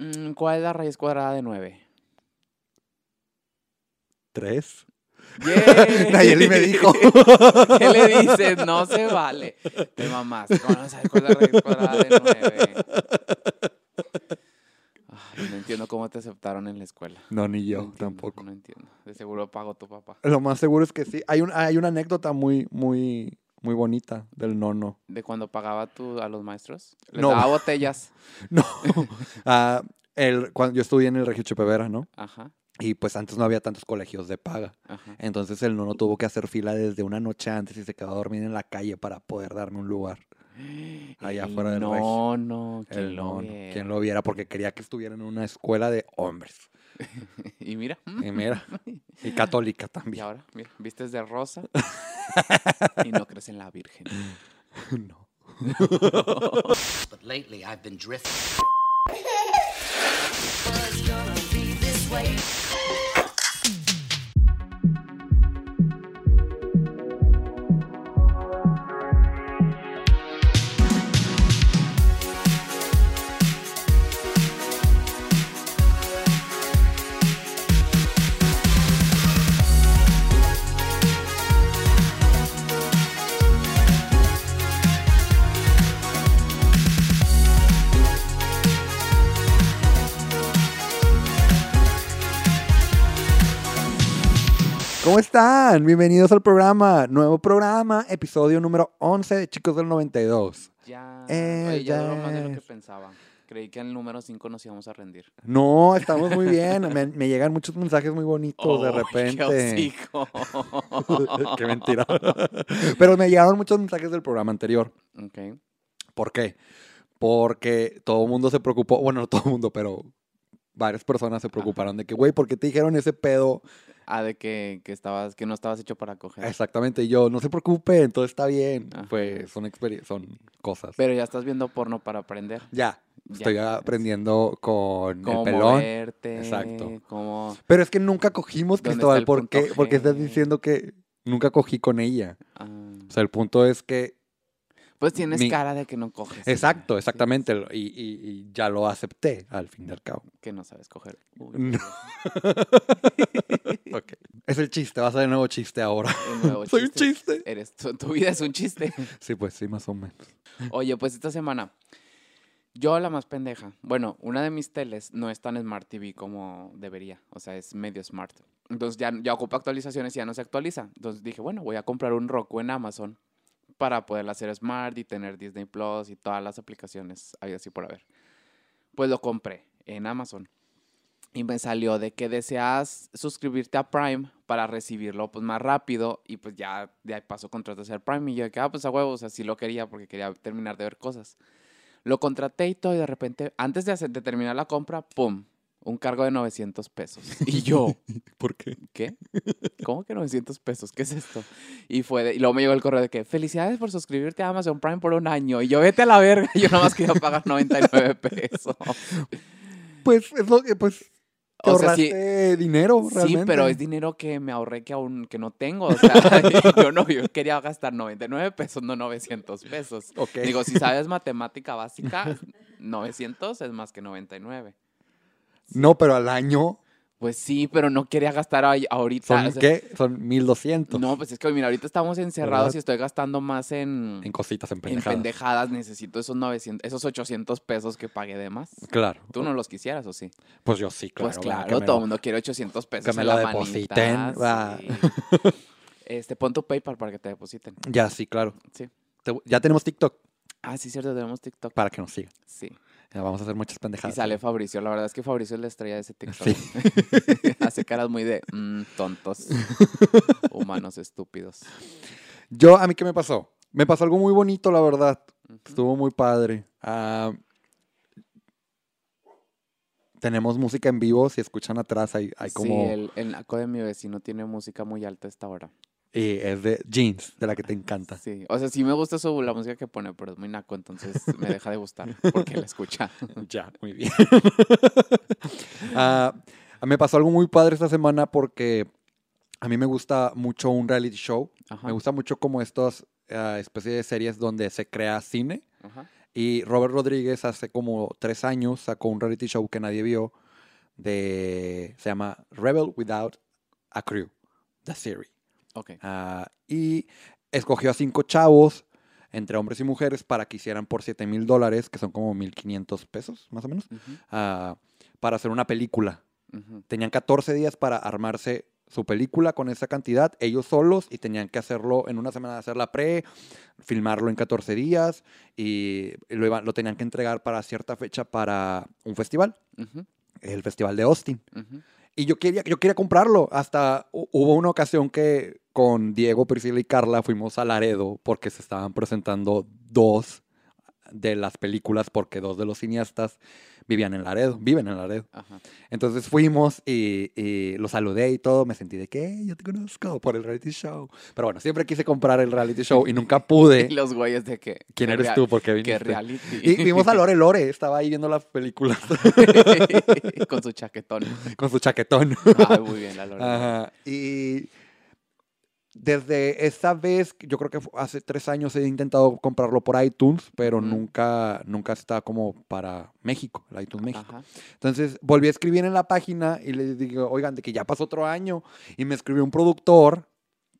Mm, ¿Cuál es la raíz cuadrada de 9? ¿Tres? ¡Yay! Nayeli me dijo. ¿Qué le dices? No se vale. Te mamás. ¿Cómo no sabes cuál es la raíz cuadrada de 9? Ay, no entiendo cómo te aceptaron en la escuela. No, ni No yo entiendo, tampoco. No entiendo. De seguro pagó tu papá. Lo más seguro es que sí. Hay, un, hay una anécdota muy, muy, muy bonita del nono. ¿De cuando pagaba tú a los maestros? ¿Les No. daba botellas? No. Ah, el, cuando yo estudié en el Regio Chepevera, ¿no? Ajá, Y pues antes no había tantos colegios de paga. ajá. Entonces el nono tuvo que hacer fila desde una noche antes y se quedó a dormir en la calle para poder darme un lugar. Allá El afuera del regio. No, no, ¿quién El lo nono. Quien lo viera porque quería que estuviera en una escuela de hombres. Y mira, Y mira, y católica y también. ahora, mira, vistes de rosa y no crees en la Virgen. No. But lately I've been drifting. Están? Bienvenidos al programa. Nuevo programa, episodio número 11 de Chicos del 92. Ya, Eh, oye, ya duró más de lo ya que pensaba. Creí que el número 5 nos íbamos a rendir. No, estamos muy bien. Me, me llegan muchos mensajes muy bonitos de ¡Ay, repente. ¡Qué mentira. Pero me llegaron muchos mensajes del programa anterior. ok. ¿Por qué? Porque todo el mundo se preocupó, bueno, no todo el mundo, pero varias personas se preocuparon de que, güey, ¿por qué te dijeron ese pedo? Ah, de que, que, estabas, que no estabas hecho para coger. Exactamente, y yo, no se preocupe, todo está bien. Ajá. Pues son, son cosas. Pero ya estás viendo porno para aprender. ya, Ya. estoy aprendiendo con Cómo el pelón. moverte. Exacto. Cómo... Pero es que nunca cogimos, ¿Dónde está Cristóbal, el ¿por punto qué? Porque estás diciendo que nunca cogí con ella. ah, O sea, el punto es que pues tienes mi- cara de que no coges. Exacto, Sí, exactamente. Y, y- y ya lo acepté al fin y al cabo. Que no sabes coger. Uy, No. Es el chiste, vas a ver nuevo chiste ahora. nuevo Soy un chiste. Eres, tu, tu vida es un chiste. Sí, pues sí, más o menos. Oye, pues esta semana, yo la más pendeja. Bueno, una de mis teles no es tan Smart TV como debería. O sea, es medio smart. Entonces ya, ya ocupa actualizaciones y ya no se actualiza. Entonces dije, bueno, voy a comprar un Roku en Amazon para poderla hacer smart y tener Disney Plus y todas las aplicaciones ahí así por haber. Pues lo compré en Amazon. Y me salió de que deseas suscribirte a Prime para recibirlo pues más rápido y pues ya de ahí paso contratas el Prime y yo de que, ah, pues a huevos, así lo quería porque quería terminar de ver cosas. Lo contraté y todo y de repente, antes de, hacer, de terminar la compra, ¡pum! Un cargo de 900 pesos. Y yo, ¿Por qué? ¿qué? ¿Cómo que 900 pesos? ¿Qué es esto? Y fue de- y luego me llegó el correo de que felicidades por suscribirte a Amazon Prime por un año. Y yo vete a la verga, yo nada más quería pagar 99 pesos. Pues es lo que, pues, te O sea, sí, dinero, Sí, pero es dinero que me ahorré que aún que no tengo. O sea, yo no, yo quería gastar 99 pesos, no 900 pesos. Ok. Digo, si sabes matemática básica, 900 es más que 99. No, pero al año Pues sí, pero no quería gastar ahí- ahorita. son, o sea, ¿qué? Son 1200. No, pues es que mira, ahorita estamos encerrados ¿Verdad? y estoy gastando más en, En cositas, en en pendejadas. pendejadas. Necesito esos 900, esos 800 pesos que pagué de más. Claro. ¿Tú no los quisieras o sí? Pues yo sí, claro. pues claro, todo el mundo quiere 800 pesos. que me en lo la depositen, manita, va. sí. Este, pon tu PayPal para que te depositen. Ya, sí, claro. Sí. Ya tenemos TikTok Ah, sí, cierto, tenemos TikTok. para que nos sigan. Sí. Vamos a hacer muchas Y pendejadas. sale Fabricio. La verdad es que Fabricio es la estrella de ese TikTok. Sí. Hace caras muy de mm, tontos. Humanos estúpidos. Yo, ¿a mí qué me pasó? Me pasó algo muy bonito, la verdad. Estuvo muy padre. Ah, tenemos música en vivo. Si escuchan atrás, hay, hay como. Sí, el, el naco de mi vecino tiene música muy alta a esta hora. Y es de Jeans, de la que te encanta. Sí. O sea, sí me gusta su, la música que pone, pero es muy naco, entonces me deja de gustar porque la escucha. Ya, muy bien. Ah, me pasó algo muy padre esta semana porque a mí me gusta mucho un reality show. Ajá. Me gusta mucho como estas ah, especies de series donde se crea cine. Ajá. Y Robert Rodríguez hace como tres años sacó un reality show que nadie vio de se llama Rebel Without a Crew, The Series. Ok. Ah, y escogió a cinco chavos, entre hombres y mujeres, para que hicieran por 7 mil dólares, que son como 1.500 pesos, más o menos, ah, para hacer una película. Tenían 14 días para armarse su película con esa cantidad, ellos solos, y tenían que hacerlo en una semana, hacer la pre, filmarlo en 14 días, y lo, iban- lo tenían que entregar para cierta fecha para un festival, el Festival de Austin. Y yo quería, yo quería comprarlo. Hasta hu- hubo una ocasión que con Diego, Priscila y Carla fuimos a Laredo porque se estaban presentando dos de las películas porque dos de los cineastas vivían en Laredo, viven en Laredo. Ajá. Entonces fuimos y, y lo saludé y todo. Me sentí de que yo te conozco por el reality show. Pero bueno, siempre quise comprar el reality show y nunca pude. Y los güeyes de que. ¿Quién eres tú? ¿Por qué viniste? reality. Y vimos a Lore Lore, estaba ahí viendo las películas Con su chaquetón. con su chaquetón. Ay, muy bien, la Lorena. Ajá. Y desde esa vez, yo creo que hace tres años he intentado comprarlo por iTunes, pero nunca, nunca está como para México, el iTunes México. Ajá. Entonces volví a escribir en la página y le digo, oigan, de que ya pasó otro año. Y me escribió un productor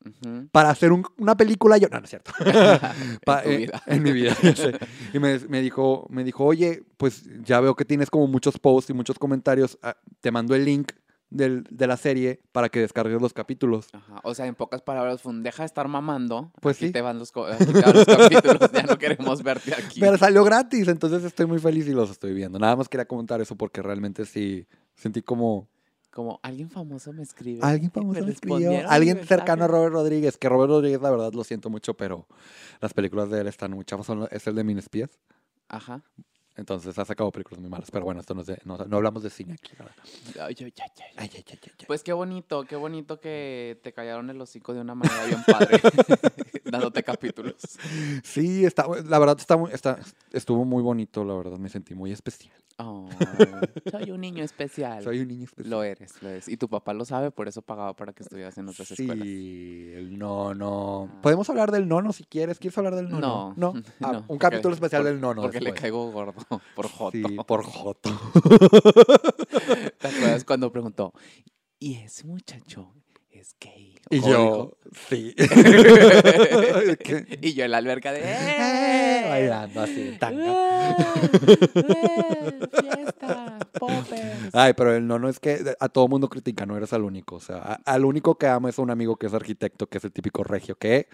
Ujú. para hacer un- una película. Yo, no, no es cierto. Pa- tu eh, en mi vida, ya sé. Y me, me dijo, me dijo, oye, pues ya veo que tienes como muchos posts y muchos comentarios. ah, Te mando el link del- de la serie para que descargues los capítulos. Ajá. O sea, en pocas palabras, deja de estar mamando. Pues aquí sí. Te van los, aquí te van los capítulos. Ya no queremos verte aquí. Pero salió gratis, entonces estoy muy feliz y los estoy viendo. Nada más quería comentar eso porque realmente sí sentí como Como alguien famoso me escribe. alguien famoso me escribió, respondieron mi alguien cercano a. Robert Rodríguez, que Robert Rodríguez la verdad lo siento mucho, pero las películas de él están muy chafas, son- es el de Min Espías. Ajá. Entonces ha sacado películas muy malas, pero bueno, esto no, es de- no, no hablamos de cine aquí. Ay, ay. Pues qué bonito, qué bonito que te callaron el hocico de una manera bien padre. dándote capítulos. Sí, está, la verdad está, muy- está, estuvo muy bonito, la verdad me sentí muy especial. Oh, soy un niño especial. Soy un niño especial. Lo eres, lo eres. Y tu papá lo sabe, por eso pagaba para que estuvieras en otras escuelas. Sí, el nono. Ah. Podemos hablar del nono si quieres. ¿Quieres hablar del nono? No, No. Ah, no, un capítulo especial por- del nono. Porque le caigo gordo por joto. Sí, por Joto. ¿Te acuerdas cuando preguntó, ¿y ese muchacho es gay? Y ¿O yo, sí. y yo en la alberca de... Eh, Bailando así, en tanga. ¡Eh! ¡Fiesta! Ay, pero el nono es que a todo mundo critica, no eres al único. O sea, a- al único que ama es un amigo que es arquitecto, que es el típico regio, que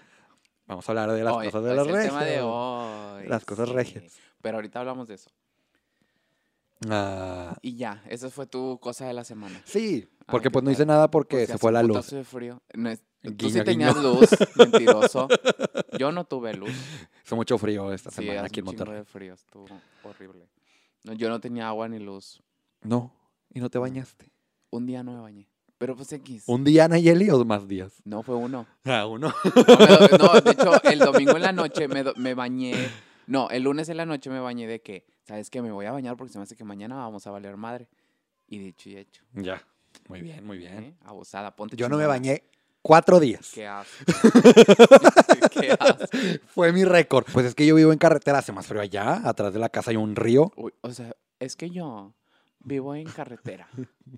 vamos a hablar de las Hoy, cosas de las es el tema de regias. hoy. Las cosas sí. regias. Pero ahorita hablamos de eso. Ah, Y ya, esa fue tu cosa de la semana. sí, porque pues no hice nada porque Pues se fue la luz. de frío. No es- tú Guiño, sí tenías guiño. luz, mentiroso. Yo no tuve luz. Hizo mucho frío esta Sí, semana aquí en Monterrey. de frío, estuvo horrible. No, yo no tenía agua ni luz. No, y no te bañaste. Un día no me bañé. Pero pues X. ¿Un día, Nayeli, o más días? No fue uno. Ah, uno. No, de hecho, el domingo en la noche me, me bañé. No, el lunes en la noche me bañé de que, ¿sabes qué? Me voy a bañar porque se me hace que mañana vamos a valer madre. Y dicho y hecho. Ya. Muy bien, muy bien. ¿eh? Abusada, ponte Yo no me bañé cuatro días. Qué asco. Qué asco. Fue mi récord. Pues es que yo vivo en carretera, hace más frío allá. Atrás de la casa hay un río. Uy, o sea, es que yo vivo en carretera.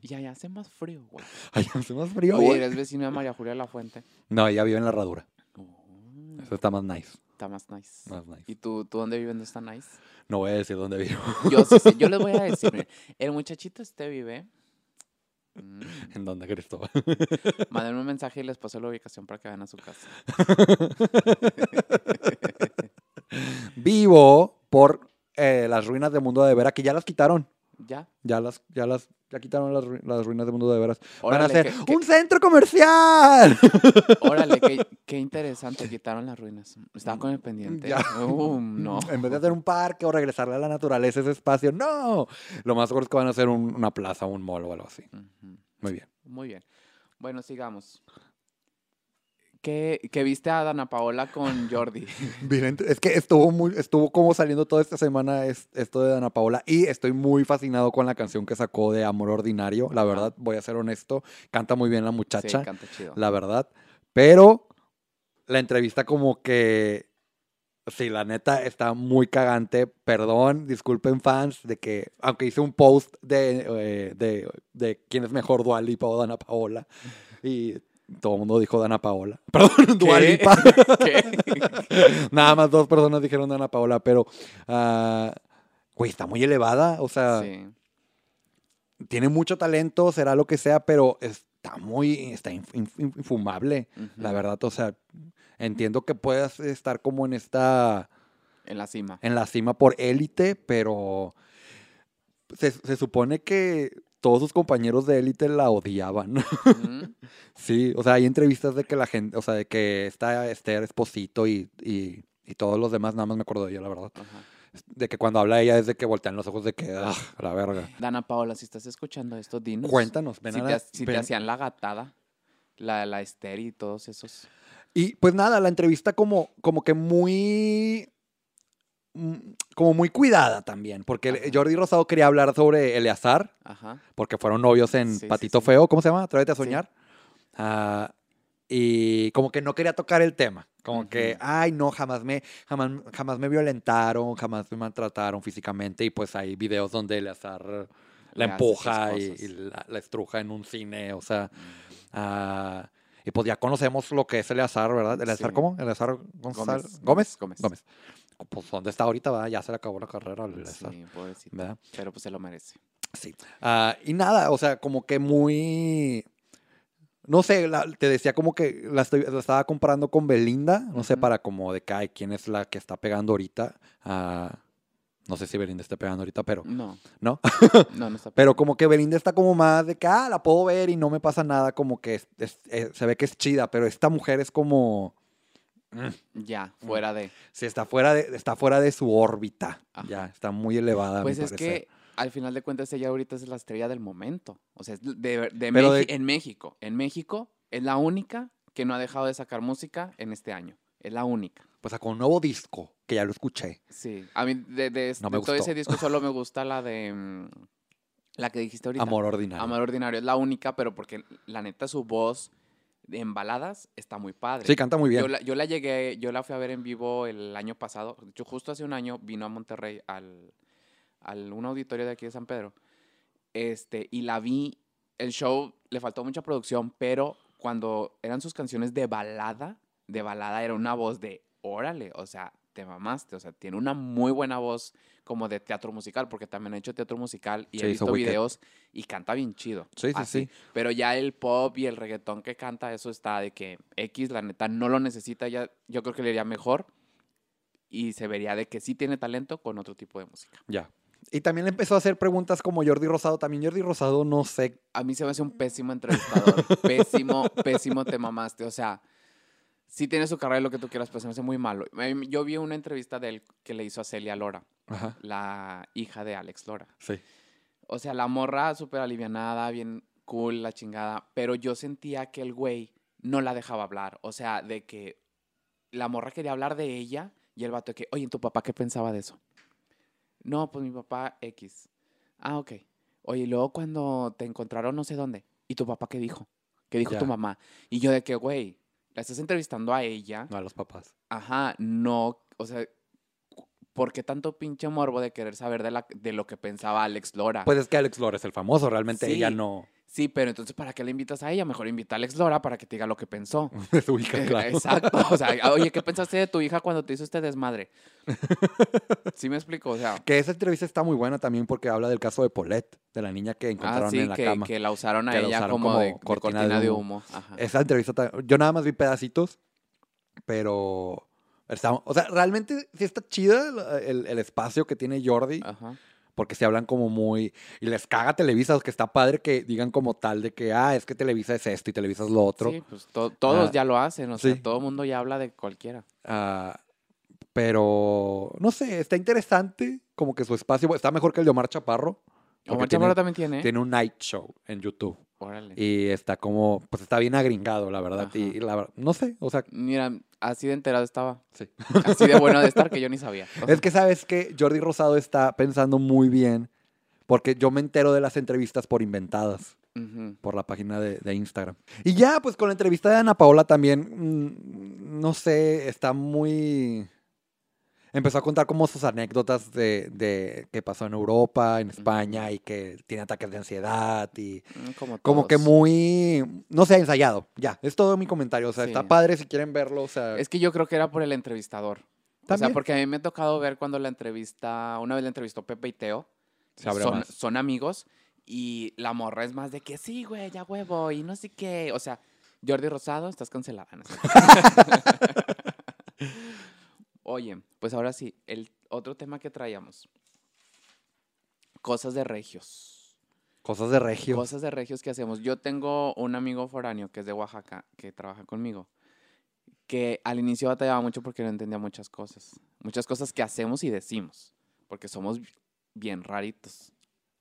Y allá hace más frío, güey. Allá hace más frío. Oye, güey. eres vecino de María Julia La Fuente. No, ella vive en la herradura. Oh, Eso está más nice. está más nice. Más nice. ¿Y tú, tú dónde vives no está nice? No voy a decir dónde vivo. Yo sí, sé, yo les voy a decir, el muchachito este vive. Mm, ¿En dónde, Cristóbal? mándenme un mensaje y les paso la ubicación para que vayan a su casa. Vivo por eh, las ruinas de Mundo de Vera, que ya las quitaron. ¿Ya? Ya las, ya las, ya quitaron las, ru- las ruinas de Mundo de Veras. Van a hacer un centro comercial. Órale, qué, qué interesante, quitaron las ruinas. Estaba con el pendiente. Ya. Uh, no. En vez de hacer un parque o regresarle a la naturaleza ese espacio, no. Lo más seguro es que van a hacer un- una plaza, un mall o algo así. Muy bien. Muy bien. Bueno, sigamos. ¿Qué, qué viste a Dana Paola con Jordi? Bien, es que estuvo muy, estuvo como saliendo toda esta semana es- esto de Ana Paola y estoy muy fascinado con la canción que sacó de Amor Ordinario. La verdad, voy a ser honesto, canta muy bien la Sí, muchacha, canta chido. la verdad. Pero la entrevista como que Sí, la neta está muy cagante. Perdón, disculpen fans de que, aunque hice un post de, eh, de, de quién es mejor, Dua Lipa o Dana Paola, y todo el mundo dijo Dana Paola. Perdón, Dua ¿Qué? Lipa. ¿Qué? Nada más dos personas dijeron Dana Paola, pero, ah, güey, está muy elevada. O sea, Sí. tiene mucho talento, será lo que sea, pero está muy, está inf- inf- infumable, la verdad. O sea, entiendo que puedas estar como en esta, En la cima. en la cima por élite, pero se, se supone que todos sus compañeros de élite la odiaban. Sí, o sea, hay entrevistas de que la gente, o sea, de que está Esther Esposito y, y, y todos los demás, nada más me acuerdo de ella, la verdad. Ajá. De que cuando habla ella es de que voltean los ojos de que, ah, a la verga. Dana Paola, si estás escuchando esto, dinos. Cuéntanos, ven si a te, la- ha- si te hacían la gatada, la, la Esther y todos esos. Y pues nada, la entrevista como, como que muy. Mm, como muy cuidada también, porque Ajá. Jordi Rosado quería hablar sobre Eleazar, Ajá. porque fueron novios en Sí, Patito sí. Feo, ¿cómo se llama? Atrévete a soñar. Ah, y como que no quería tocar el tema, como que, ay, no, jamás me, jamás, jamás me violentaron, jamás me maltrataron físicamente, y pues hay videos donde Eleazar Le la empuja y, la, la estruja en un cine, o sea, ah, y pues ya conocemos lo que es Eleazar, ¿verdad? ¿Eleazar cómo? ¿Eleazar González? Gómez, ¿Gómez? Gómez, Gómez. Pues ¿dónde está ahorita? ¿verdad? Ya se le acabó la carrera al Eleazar, Sí, pobrecito. ¿verdad? Pero pues se lo merece. Sí. Ah, y nada, o sea, como que muy... No sé, la- te decía como que la, estoy- la estaba comparando con Belinda, no sé, para como de que, ay, quién es la que está pegando ahorita. Ah, no sé si Belinda está pegando ahorita, pero, No, ¿no? no, no está Pero como que Belinda está como más de que, ah, la puedo ver y no me pasa nada, como que es- es- eh, se ve que es chida, pero esta mujer es como, Ya, Mm. fuera de. si está fuera de, está fuera de su órbita, Ajá. ya, está muy elevada. Pues es que al final de cuentas ella ahorita es la estrella del momento. O sea, de, de de- en México. En México es la única que no ha dejado de sacar música en este año. Es la única. Pues sacó un nuevo disco, que ya lo escuché. Sí. A mí de, de, No de todo ese disco solo me gusta la de... mm, La que dijiste ahorita. Amor ordinario. Amor Ordinario. Es la única, pero porque la neta su voz en baladas está muy padre. Sí, canta muy bien. Yo la, yo la llegué, yo la fui a ver en vivo el año pasado. De hecho, justo hace un año vino a Monterrey al, al un auditorio de aquí de San Pedro. Este, y la vi. El show le faltó mucha producción, pero cuando eran sus canciones de balada, de balada era una voz de órale, o sea, te mamaste, o sea, tiene una muy buena voz como de teatro musical, porque también ha hecho teatro musical y Sí, he visto videos y canta bien chido. Sí, sí, así. sí. Pero ya el pop y el reggaetón que canta, eso está de que X, la neta, no lo necesita ya. Yo creo que le iría mejor. Y se vería de que sí tiene talento con otro tipo de música. Ya. Y también empezó a hacer preguntas como Jordi Rosado. También Jordi Rosado, no sé. A mí se me hace un pésimo entrevistador. pésimo, pésimo te mamaste. O sea, sí tiene su carrera y lo que tú quieras, pero se me hace muy malo. Yo vi una entrevista de él que le hizo a Celia Lora, Ajá. la hija de Alex Lora. Sí. O sea, la morra súper alivianada, bien cool, la chingada. Pero yo sentía que el güey no la dejaba hablar. O sea, de que la morra quería hablar de ella y el vato de que, oye, ¿tu papá qué pensaba de eso? No, pues mi papá X. Ah, ok. Oye, y luego cuando te encontraron no sé dónde. ¿Y tu papá qué dijo? ¿Qué dijo tu mamá? Y yo de que, güey, la estás entrevistando a ella. No a los papás. Ajá, no, o sea, ¿por qué tanto pinche morbo de querer saber de, la, de lo que pensaba Alex Lora? Pues es que Alex Lora es el famoso. Realmente Sí. ella no Sí, pero entonces, ¿para qué le invitas a ella? Mejor invita a Alex Lora para que te diga lo que pensó. es su hija, Eh, claro. Exacto. O sea, oye, ¿qué pensaste de tu hija cuando te hizo este desmadre? ¿Sí me explico? O sea, Que esa entrevista está muy buena también porque habla del caso de Paulette, de la niña que ah, encontraron sí, en la que, cama. que la usaron a Que ella usaron como, como de, de cortina de de humo. Ajá. Esa entrevista, ta- yo nada más vi pedacitos, pero está, o sea, realmente sí está chida el, el espacio que tiene Jordi, Ajá. Porque se hablan como muy, y les caga Televisa, que está padre que digan como tal de que, ah, es que Televisa es esto y Televisa es lo otro. Sí, pues to- todos Ah, ya lo hacen. O sea, todo el mundo ya habla de cualquiera. Ah, pero, no sé, está interesante, como que su espacio está mejor que el de Omar Chaparro. Omar tiene, Chaparro también tiene. ¿eh? tiene un night show en YouTube. Órale. Y está como, pues está bien agringado, la verdad. Ajá. y la no sé, o sea, Mira, así de enterado estaba. sí. Así de bueno de estar que yo ni sabía. O sea, Es que sabes que Jordi Rosado está pensando muy bien, porque yo me entero de las entrevistas por inventadas, por la página de, de Instagram. Y ya, pues con la entrevista de Ana Paola también, mm, no sé, está muy... Empezó a contar como sus anécdotas de, de que pasó en Europa, en España, y que tiene ataques de ansiedad y Mm, Como, como que muy, no sé, ensayado. Ya, es todo mi comentario. O sea, está padre si quieren verlo. O sea, Es que yo creo que era por el entrevistador. O También. sea, porque a mí me ha tocado ver cuando la entrevista, una vez la entrevistó Pepe y Teo. Son, son amigos y la morra es más de que sí, güey, ya huevo y no sé qué. O sea, Jordi Rosado, estás cancelada. ¿no? Oye, pues ahora sí, el otro tema que traíamos. Cosas de regios. cosas de regio. Cosas de regios que hacemos. Yo tengo un amigo foráneo que es de Oaxaca, que trabaja conmigo, que al inicio batallaba mucho porque no entendía muchas cosas. Muchas cosas que hacemos y decimos, porque somos bien raritos.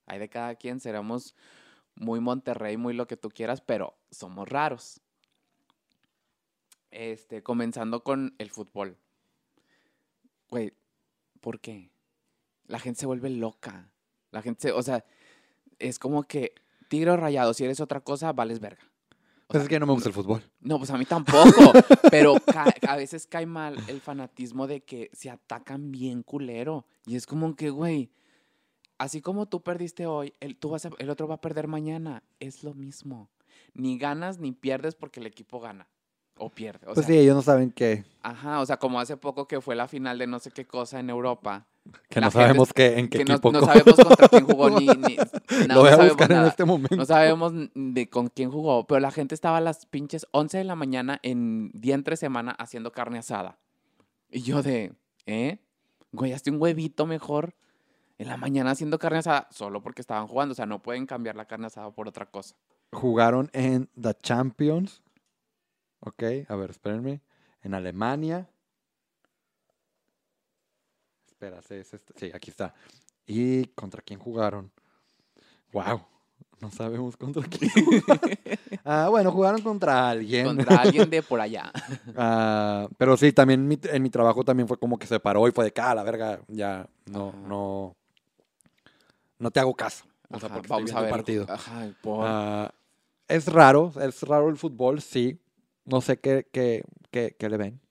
Hay de cada quien, seremos muy Monterrey, muy lo que tú quieras, pero somos raros. Este, comenzando con el fútbol. Güey, ¿por qué? La gente se vuelve loca. La gente, se- o sea, es como que tigre o rayado, si eres otra cosa, vales verga. O Pues sea, es que no me gusta el fútbol. no, pues a mí tampoco, pero a veces cae mal el fanatismo de que se atacan bien culero. Y es como que, güey, así como tú perdiste hoy, el, tú vas a- el otro va a perder mañana. Es lo mismo. Ni ganas ni pierdes porque el equipo gana o pierde. O pues sea, sí, ellos no saben que, Ajá, o sea, como hace poco que fue la final de no sé qué cosa en Europa. que La no sabemos qué, en qué que no, equipo. no co- sabemos contra quién jugó ni... ni no, Lo no voy a buscar en nada. este momento. No sabemos de con quién jugó, pero la gente estaba a las pinches 11 de la mañana en día entre semana haciendo carne asada. Y yo de, ¿eh? Güey, hazte un huevito mejor en la mañana haciendo carne asada solo porque estaban jugando. O sea, no pueden cambiar la carne asada por otra cosa. Jugaron en The Champions. Ok, a ver, espérenme. En Alemania. Espera, sí, es este- sí, aquí está. ¿Y contra quién jugaron? Wow, no sabemos contra quién. ah, bueno, jugaron contra alguien. Contra alguien de por allá. Ah, pero sí, también mi- en mi trabajo también fue como que se paró y fue de cara, la verga, ya no, Ajá. no, no te hago caso. O sea, Ajá, porque vamos a el partido. Ajá, por... Ah, es raro, es raro el fútbol, sí. No sé qué, qué, qué, qué le ven.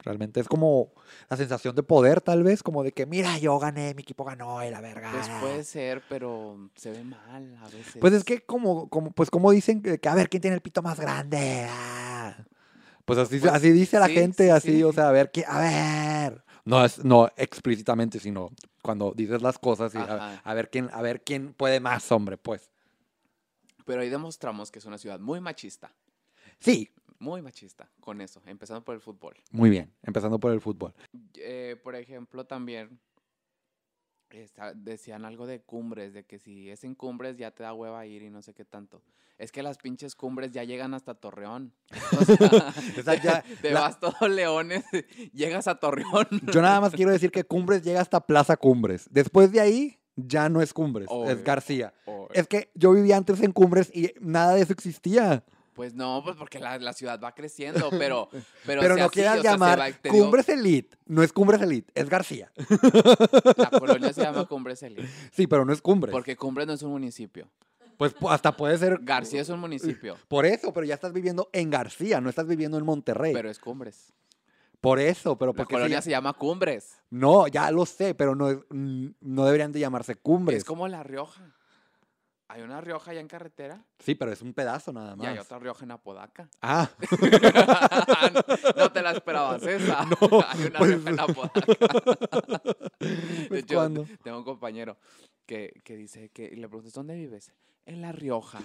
Realmente es como la sensación de poder, tal vez, como de que, mira, yo gané, mi equipo ganó, y la verga. Pues puede ser, pero se ve mal a veces. Pues es que como, como, pues como dicen que, a ver quién tiene el pito más grande. ah. Pues así, Pues, así dice la gente, sí, así, sí. o sea, a ver, ¿qué- a ver. No es, no explícitamente, sino cuando dices las cosas y a, a ver quién, a ver quién puede más, hombre, pues. Pero ahí demostramos que es una ciudad muy machista. Sí, Muy machista con eso, empezando por el fútbol. muy bien, empezando por el fútbol. Eh, por ejemplo, también decían algo de cumbres, de que si es en cumbres ya te da hueva ir y no sé qué tanto. Es que las pinches cumbres ya llegan hasta Torreón. O sea, O sea, ya- te la- vas todos leones, llegas a Torreón. Yo nada más quiero decir que Cumbres llega hasta Plaza Cumbres. Después de ahí, ya no es Cumbres, Obvio. es García. Es que yo vivía antes en Cumbres y nada de eso existía. Pues no, pues porque la, la ciudad va creciendo, pero... Pero, Pero sea no quieras sea, se llamar va- te digo, Cumbres Elite. No es Cumbres Elite, es García. la colonia se llama Cumbres Elite, Sí, pero no es Cumbres. porque Cumbres no es un municipio. Pues pu- hasta puede ser García es un municipio, por eso, pero ya estás viviendo en García, no estás viviendo en Monterrey. pero es Cumbres. por eso, pero La porque colonia se llama Cumbres. No, ya lo sé, pero no, no deberían de llamarse Cumbres. Es como La Rioja. Hay una Rioja allá en carretera Sí, pero es un pedazo nada y más. hay otra Rioja en Apodaca. Ah, no te la esperabas esa. hay una pues- Rioja en Apodaca. De hecho, ¿cuándo? tengo un compañero que, que dice que y le preguntas, ¿dónde vives? En La Rioja.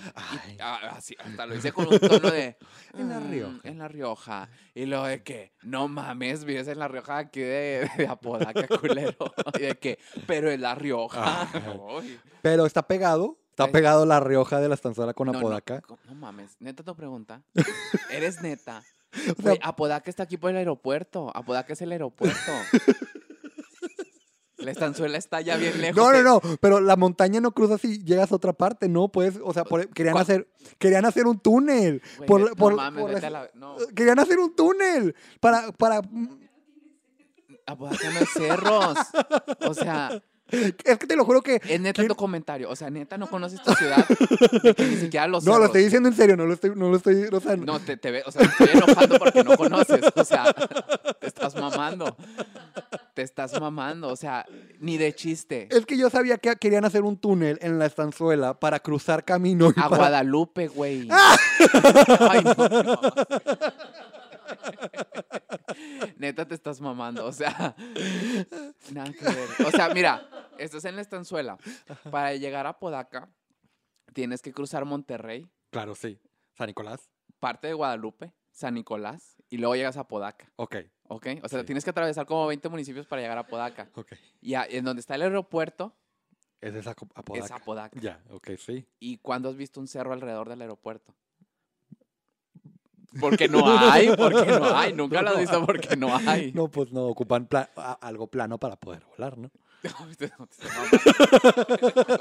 Y, ah, así, hasta lo dice con un tono de... En La "Mm, Rioja". En La Rioja. Y lo de que, no mames, vives en La Rioja aquí de, de Apodaca, culero. Y de que, pero en La Rioja. Ay. Uy. pero está pegado. Está Es- pegado la Rioja de la estanzuela con No, Apodaca. No, mames, neta tu pregunta. ¿Eres neta? O sea, Apodaca está aquí por el aeropuerto. Apodaca es el aeropuerto. La estanzuela está ya bien lejos. no, no, no, pero la montaña no cruza si llegas a otra parte, no, pues, o sea, por- querían ¿Cuál? hacer, querían hacer un túnel, por, no por- mames, por vete la- a la- no. querían hacer un túnel para, para, Apodaca no es cerros. O sea, es que te lo juro que, es neta ¿Quién? tu comentario. O sea, neta no conoces tu ciudad. ni siquiera los no, lo estoy diciendo en serio, no lo estoy, no lo estoy, o sea, No, te, te ve, o sea, te estoy enojando porque no conoces. O sea, te estás mamando. Te estás mamando, o sea, ni de chiste. Es que yo sabía que querían hacer un túnel en la estanzuela para cruzar camino. y A para- Guadalupe, güey. Ay, no, mamaste. Neta te estás mamando, o sea, nada que ver. O sea, mira, estás en la estanzuela. Para llegar a Podaca, tienes que cruzar Monterrey, Claro, sí. San Nicolás. parte de Guadalupe, San Nicolás, y luego llegas a Podaca, Ok, ¿ok? O sea, Sí. tienes que atravesar como 20 municipios para llegar a Podaca. ok. Y a- en donde está el aeropuerto, Es esa Apodaca. es Apodaca. Ya, ok, sí. ¿Y cuándo has visto un cerro alrededor del aeropuerto? Porque no hay, porque no hay. Nunca lo has visto porque no hay. No, pues no, ocupan pla- algo plano para poder volar, ¿no? No, no.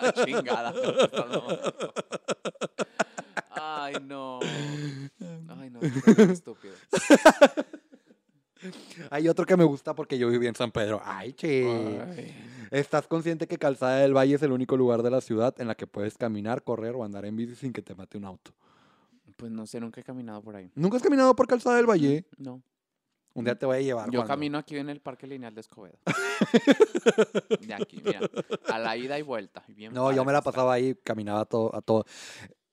La chingada. no. Ay, no. Ay, no. estúpido. Hay otro que me gusta porque yo viví en San Pedro. Ay, che. ¿Estás consciente que Calzada del Valle es el único lugar de la ciudad en la que puedes caminar, correr o andar en bici sin que te mate un auto? Pues no sé, nunca he caminado por ahí. ¿Nunca has caminado por Calzada del Valle? No. Un día te voy a llevar. Yo camino aquí en el Parque Lineal de Escobedo. De aquí, mira. A la ida y vuelta. bien No, yo me la pasaba ahí, caminaba a, todo, a, todo,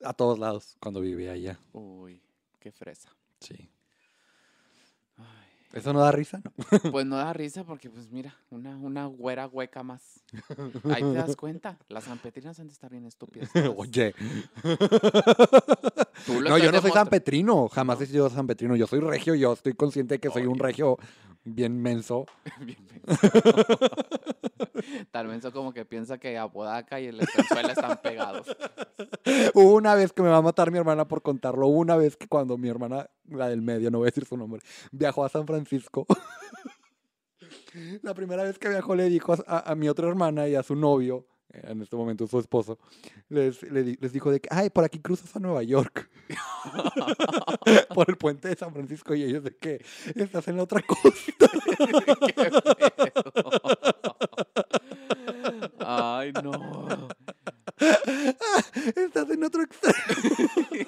a todos lados cuando vivía allá. Uy, qué fresa. Sí. ¿Eso no da risa? No. Pues no da risa porque, pues mira, una, una güera hueca más. Ahí te das cuenta. Las sanpetrinas han de estar bien estúpidas. Oye. No, yo no soy demostra- San Petrino. Jamás ¿No? he sido San Petrino. Yo soy regio. Yo estoy consciente de que soy un regio bien menso. Bien menso. Tan menso como que piensa que Apodaca y el Estanzuela están pegados. Hubo una vez que me va a matar mi hermana por contarlo. Hubo una vez que cuando mi hermana, la del medio, no voy a decir su nombre, viajó a San Francisco. La primera vez que viajó le dijo a, a- a mi otra hermana y a su novio, en este momento su esposo, les, les dijo de que, ay, por aquí cruzas a Nueva York. por el puente de San Francisco y ellos de que estás en la otra costa. Ay, no. estás en otro extremo.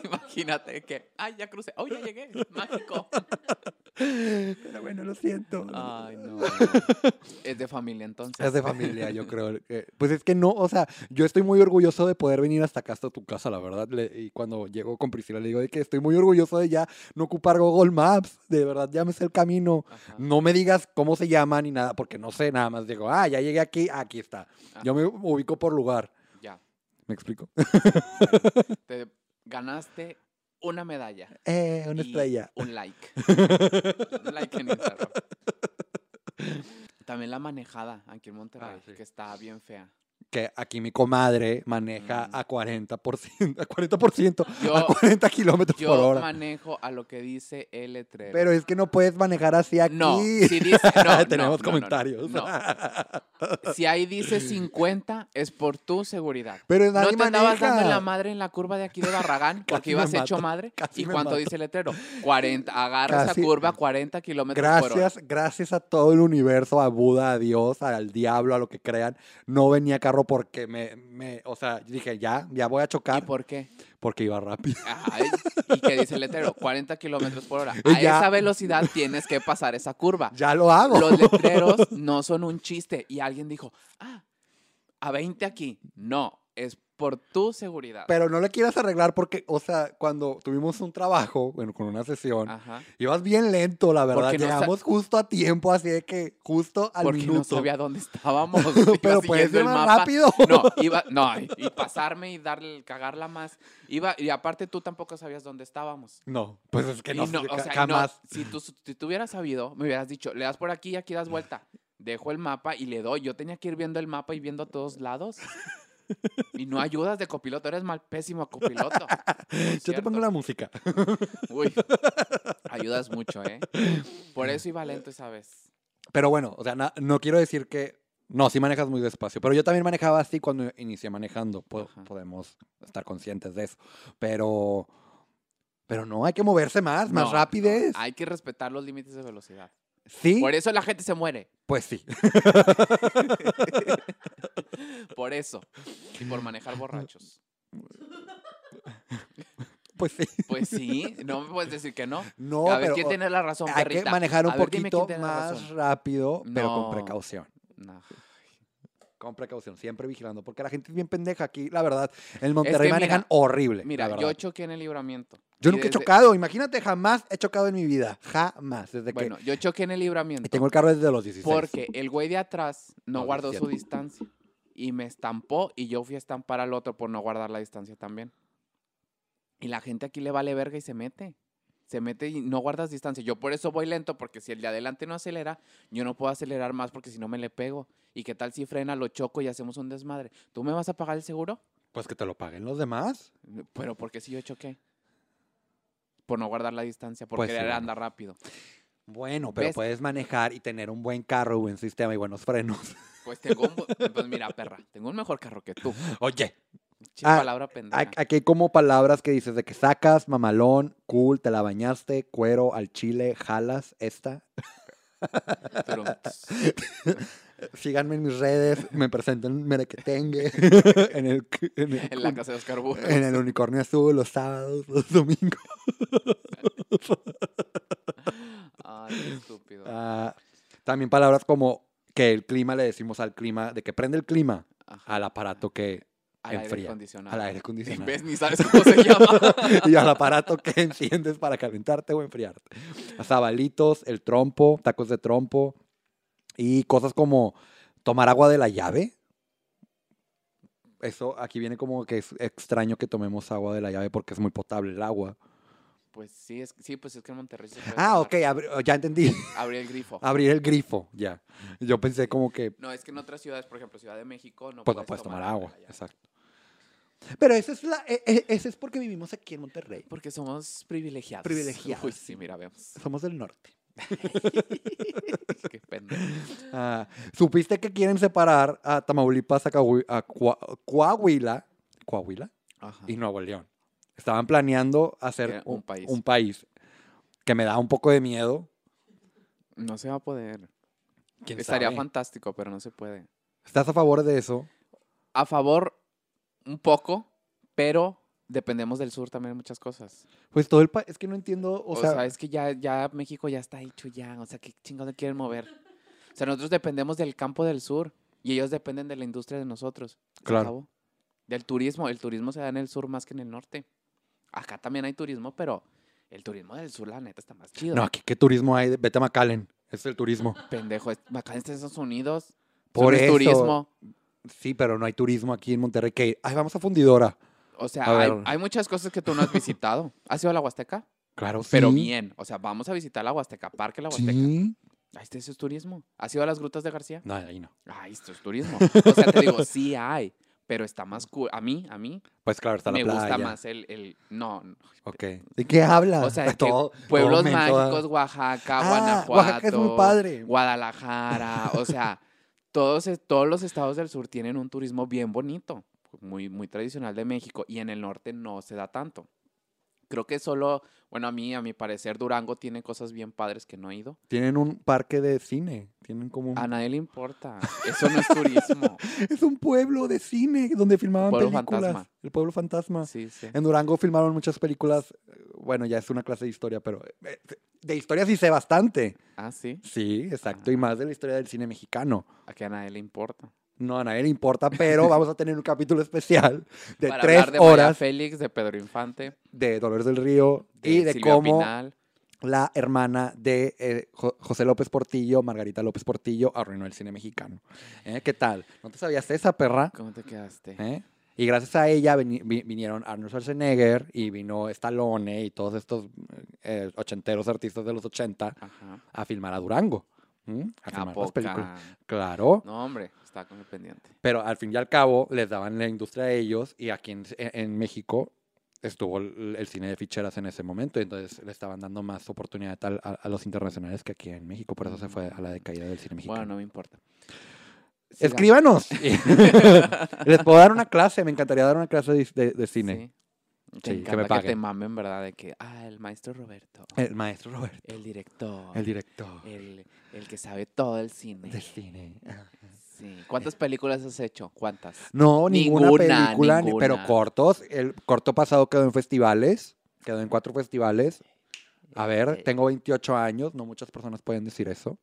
Imagínate que, ay, ya crucé. Oh, ya llegué. Mágico. Pero bueno, lo siento. Ay, no. Es de familia entonces. Es de familia, yo creo. que- pues es que no, o sea, yo estoy muy orgulloso de poder venir hasta acá, hasta tu casa, la verdad. Le- y cuando llego con Priscila le digo de que estoy muy orgulloso de ya no ocupar Google Maps, de verdad, ya me sé el camino. Ajá. No me digas cómo se llama ni nada, porque no sé, nada más digo, ah, ya llegué aquí, aquí está. Yo me ubico por lugar. Ya. ¿Me explico? Te ganaste una medalla. Eh, una y estrella. Un like. un like en Instagram. También la manejada aquí en Monterrey, Ah, sí. que está bien fea. Que aquí mi comadre maneja Mm. a 40%, a 40%, Yo- a 40 kilómetros por Yo hora. manejo a lo que dice el letrero. Pero es que no puedes manejar así aquí. No, si dice. No, no, Tenemos no, no, comentarios. no. Si ahí dice 50, es por tu seguridad. Pero No nadie te andabas maneja. dando en la madre en la curva de aquí de Barragán porque ibas hecho madre. ¿Y cuánto mato. dice el letrero? 40. Agarra esa curva a 40 kilómetros por hora. Gracias, gracias a todo el universo, a Buda, a Dios, al diablo, a lo que crean. No venía carro porque me, me o sea, dije, ya, ya voy a ¿Y chocar por qué? porque iba rápido. Ajá, ¿Y qué dice el letrero? 40 kilómetros por hora. Y A ya. esa velocidad tienes que pasar esa curva. Ya lo hago. Los letreros no son un chiste. Y alguien dijo, ah, a 20 aquí. No, es por tu seguridad. Pero no le quieras arreglar porque, o sea, cuando tuvimos un trabajo, bueno, con una sesión, Ajá. ibas bien lento, la verdad. Porque no Llegamos justo a tiempo, así de que justo al Porque no minuto. sabía dónde estábamos. Pero puedes ir más rápido. No, iba, no, y, pasarme y darle, cagarla más. Iba, y aparte tú tampoco sabías dónde estábamos. No, pues es que no, no, o sea, jamás. no, si tú, si tú hubieras sabido, me hubieras dicho, le das por aquí y aquí das vuelta. Dejo el mapa y le doy. Yo tenía que ir viendo el mapa y viendo a todos lados. Y no ayudas de copiloto, eres mal pésimo copiloto. Yo te pongo la música. Uy, ayudas mucho, ¿eh? Por eso iba lento esa vez. Pero bueno, o sea, no quiero decir que. No, sí manejas muy despacio. Pero yo también manejaba así cuando inicié manejando. Po- Ajá. podemos estar conscientes de eso. Pero. Pero no, hay que moverse más, más rapidez. no, hay que respetar los límites de velocidad. Sí, Por eso la gente se muere. pues sí. Por eso. Y por manejar borrachos. Pues sí. Pues sí, no me puedes decir que no. No, a ver pero quién tiene la razón, hay perrita. que manejar un poquito más rápido, pero con No. precaución. No. Con precaución, siempre vigilando, porque la gente es bien pendeja aquí, la verdad. En Monterrey que manejan mira, horrible. Mira, yo choqué en el libramiento. Yo Y nunca he chocado, imagínate, jamás he chocado en mi vida. Jamás. Desde Bueno, que yo choqué en el y libramiento. tengo el carro desde los 16. Porque el güey de atrás no No, guardó su 17. distancia. Y me estampó y yo fui a estampar al otro por no guardar la distancia también. Y la gente aquí le vale verga y se mete. Se mete y no guardas distancia. Yo por eso voy lento, porque si el de adelante no acelera, yo no puedo acelerar más porque si no me le pego. ¿Y qué tal si frena, lo choco y hacemos un desmadre? ¿Tú me vas a pagar el seguro? Pues que te lo paguen los demás. Pero ¿por qué si yo choqué? Por no guardar la distancia, por Pues sí, querer bueno. andar rápido. Bueno, pero ¿Ves? puedes manejar y tener un buen carro, buen sistema y buenos frenos. Pues tengo un... Pues mira, perra, tengo un mejor carro que tú. Oye, Ah, palabra pendeja. aquí hay como palabras que dices de que sacas, mamalón, cool, te la bañaste, cuero, al chile, jalas, esta. Pero, Síganme en mis redes, me presento en Merequetengue, en el, en el, en la casa de Oscar en el unicornio azul los sábados, los domingos. Ay, qué estúpido. Ah, también palabras como que el clima le decimos al clima, de que prende el clima Ajá. al aparato que Al aire acondicionado. al aire acondicionado. ¿Ves? Ni sabes cómo se llama. y al aparato que enciendes para calentarte o enfriarte. Zabalitos, el trompo, tacos de trompo y cosas como tomar agua de la llave. Eso aquí viene como que es extraño que tomemos agua de la llave porque es muy potable el agua. Pues sí, es, sí, pues es que en Monterrey se puede Ah, ok, abri- ya entendí. Abrí el grifo. Abrir el grifo, ya. Yo pensé como que No, es que en otras ciudades, por ejemplo, Ciudad de México, no pues no puedes puedes tomar agua. Exacto. Pero eso es, la, e- e- ese es porque vivimos aquí en Monterrey. Porque somos privilegiados. Privilegiados. Uy, sí, mira, vemos. Somos del norte. Qué pendejo. Ah, ¿Supiste que quieren separar a Tamaulipas, a, a Coa- Coahuila, Coahuila Ajá. y Nuevo León? Estaban planeando hacer un un, país. un país que me da un poco de miedo. No se va a poder. ¿Quién Estaría sabe? fantástico, pero no se puede. ¿Estás a favor de eso? A favor, un poco, pero dependemos del sur también en muchas cosas. Pues todo el país, es que no entiendo, o, O, sea, sea, es que ya, ya México ya está hecho ya. O sea, ¿qué chingados quieren mover? O sea, nosotros dependemos del campo del sur y ellos dependen de la industria de nosotros. Claro. acabó. Del turismo. El turismo se da en el sur más que en el norte. Acá también hay turismo, pero el turismo del sur, la neta, está más chido. no, aquí qué turismo hay, vete a McAllen, es el turismo. Pendejo, es- acá en Estados Unidos. Por Por es eso. turismo. Sí, pero no hay turismo aquí en Monterrey que, ay, vamos a fundidora. O sea, hay, muchas cosas que tú no has visitado. ¿Has ido a la Huasteca? Claro, sí. Pero bien. O sea, vamos a visitar la Huasteca, Parque La Huasteca. Sí. Ahí está, eso es turismo. ¿Has ido a las grutas de García? No, ahí no. Ay, esto es turismo. O sea, te digo, sí hay, pero está más cool. A mí, a mí, Pues claro, está me la playa. gusta más el, el... No. Ok. ¿De qué hablas? O sea, que Todo- pueblos todo ¿ah? mágicos, Oaxaca, Ah, Guanajuato. Oaxaca es muy padre. Guadalajara, o sea, todos, todos los estados del sur tienen un turismo bien bonito, muy, muy tradicional de México, y en el norte no se da tanto. Creo que solo, bueno, a mí, a mi parecer, Durango tiene cosas bien padres que no he ido. Tienen un parque de cine. Tienen como un... A nadie le importa. Eso no es turismo. Es un pueblo de cine donde filmaban Pueblo películas. fantasma. El pueblo fantasma. Sí, sí. En Durango filmaron muchas películas. eh, Bueno, ya es una clase de historia, pero eh, de historia sí sé bastante. Ah, sí. Sí, exacto. Y más de la historia del cine mexicano. A que a nadie le importa. No, a nadie le importa, pero vamos a tener un capítulo especial de Para tres de horas Félix, de Pedro Infante, de Dolores del Río de y de Silvia cómo Pinal. la hermana de eh, Jo- José López Portillo, Margarita López Portillo, arruinó el cine mexicano. ¿Eh? ¿Qué tal? ¿No te sabías esa perra? ¿Cómo te quedaste? ¿Eh? Y gracias a ella vini- vi- vinieron Arnold Schwarzenegger y vino Stallone y todos estos eh, ochenteros artistas de los 80 Ajá. a filmar a Durango. A ¿A filmar las películas. Claro. No, hombre, está con el pendiente. Pero al fin y al cabo les daban la industria a ellos y aquí en, en México estuvo el, el cine de ficheras en ese momento y entonces le estaban dando más oportunidad al- a, a los internacionales que aquí en México. Por eso se fue a la decaída del cine mexicano. Bueno, no me importa. Escríbanos. les puedo dar una clase. Me encantaría dar una clase de, de- de cine. Sí. Sí, Te que me encanta que, paguen. te mamen, ¿verdad? De que, ah, el maestro Roberto, El maestro Roberto. el director, El director el, el que sabe todo el cine. del cine. Sí. ¿Cuántas películas has hecho? ¿Cuántas? No, ninguna, Ninguna, película, pero cortos. El corto pasado quedó en festivales. Quedó en cuatro festivales. A ver, Eh, tengo 28 años, no muchas personas pueden decir eso.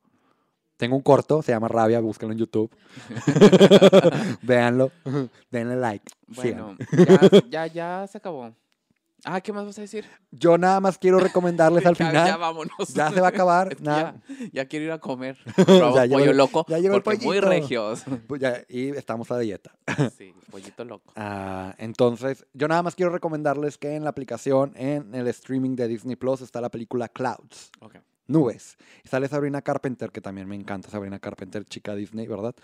Tengo un corto, se llama Rabia, búsquenlo en YouTube. Véanlo, denle like. Bueno, ya, ya, ya se acabó. Ah, ¿qué más vas a decir? Yo nada más quiero recomendarles al final. Ya, vámonos. Ya se va a acabar. Nada. ya, ya quiero ir a comer. Ya pollo el- loco. ya llegó el porque muy pollito. regios. Pues ya- y estamos a dieta. Sí, pollito loco. Ah, entonces, yo nada más quiero recomendarles que en la aplicación, en el streaming de Disney Plus, está la película Clouds, Ok. Nubes. Y sale Sabrina Carpenter, que también me encanta Sabrina Carpenter, chica Disney, ¿verdad?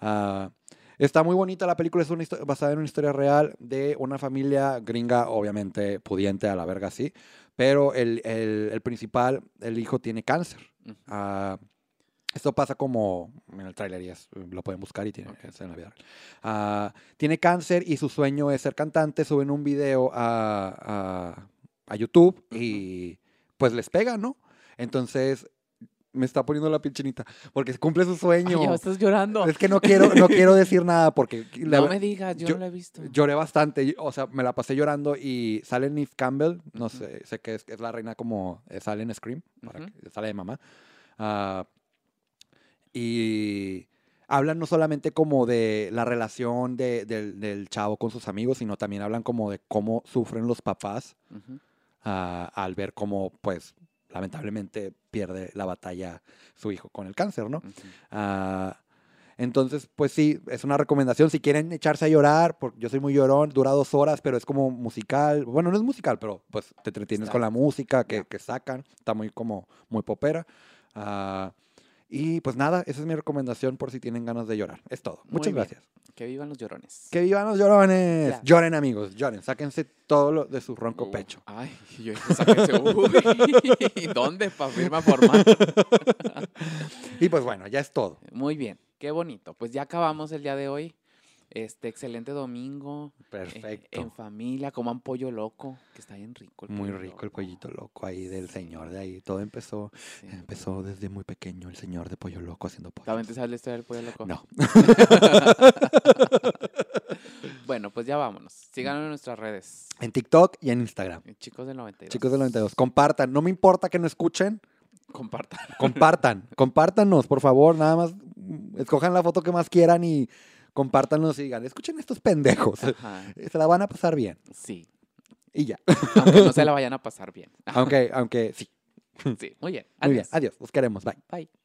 Ah, está muy bonita la película, es una basada en una historia real de una familia gringa, obviamente pudiente a la verga, sí. Pero el, el- el principal, el hijo, tiene cáncer. Ah, esto pasa como en el tráiler y es- lo pueden buscar y tiene Ok. es en la vida real. Ah, tiene cáncer y su sueño es ser cantante. Suben un video a, a- a YouTube y pues les pega, ¿no? Entonces me está poniendo la piel chinita porque cumple su Ay, sueño. ya estás llorando. es que no quiero, no quiero decir nada porque la no me digas, yo, yo- no lo he visto. lloré bastante. O sea, me la pasé llorando y sale Neve Campbell, no sé, sé que es, es la reina como eh, sale en Scream, para Ujú. que- sale de mamá. Ah, y hablan no solamente como de la relación de- del, del chavo con sus amigos, sino también hablan como de cómo sufren los papás ah, al ver cómo, pues, lamentablemente pierde la batalla su hijo con el cáncer, ¿no? Ah, entonces, pues sí, es una recomendación. Si quieren echarse a llorar, porque yo soy muy llorón, dura dos horas, pero es como musical. Bueno, no es musical, pero pues te entretienes Está- con la música que, que sacan. Está muy como muy popera. Ah, y pues nada, esa es mi recomendación por si tienen ganas de llorar. Es todo. Muy Muchas bien. gracias. Que vivan los llorones. Que vivan los llorones. Lloren, amigos, lloren. Sáquense todo lo de su ronco Uh, pecho. Ay, yo dije, sáquense. Uy, ¿Dónde? Para firma formal. Y pues bueno, ya es todo. Muy bien, qué bonito. Pues ya acabamos el día de hoy. Este excelente domingo. eh, Perfecto. en familia, coman pollo loco, que está bien rico. el Muy rico el pollito loco ahí del señor de ahí. Todo empezó Sí. Empezó desde muy pequeño el señor de Pollo Loco haciendo pollo. ¿También te sabes la historia del pollo loco? No. Bueno, pues ya vámonos. Síganos en nuestras redes. En TikTok y en Instagram. Chicos del 92. Chicos del 92. Compartan. No me importa que no escuchen. Compartan. Compartan. Compártanos, por favor. Nada más mm, escojan la foto que más quieran y compártanos y digan, escuchen estos pendejos. Ajá, Se la van a pasar bien. sí. Y ya. Aunque no se la vayan a pasar bien. Aunque, aunque sí. Sí, muy bien. Muy bien. Adiós. Los queremos. Bye. Bye.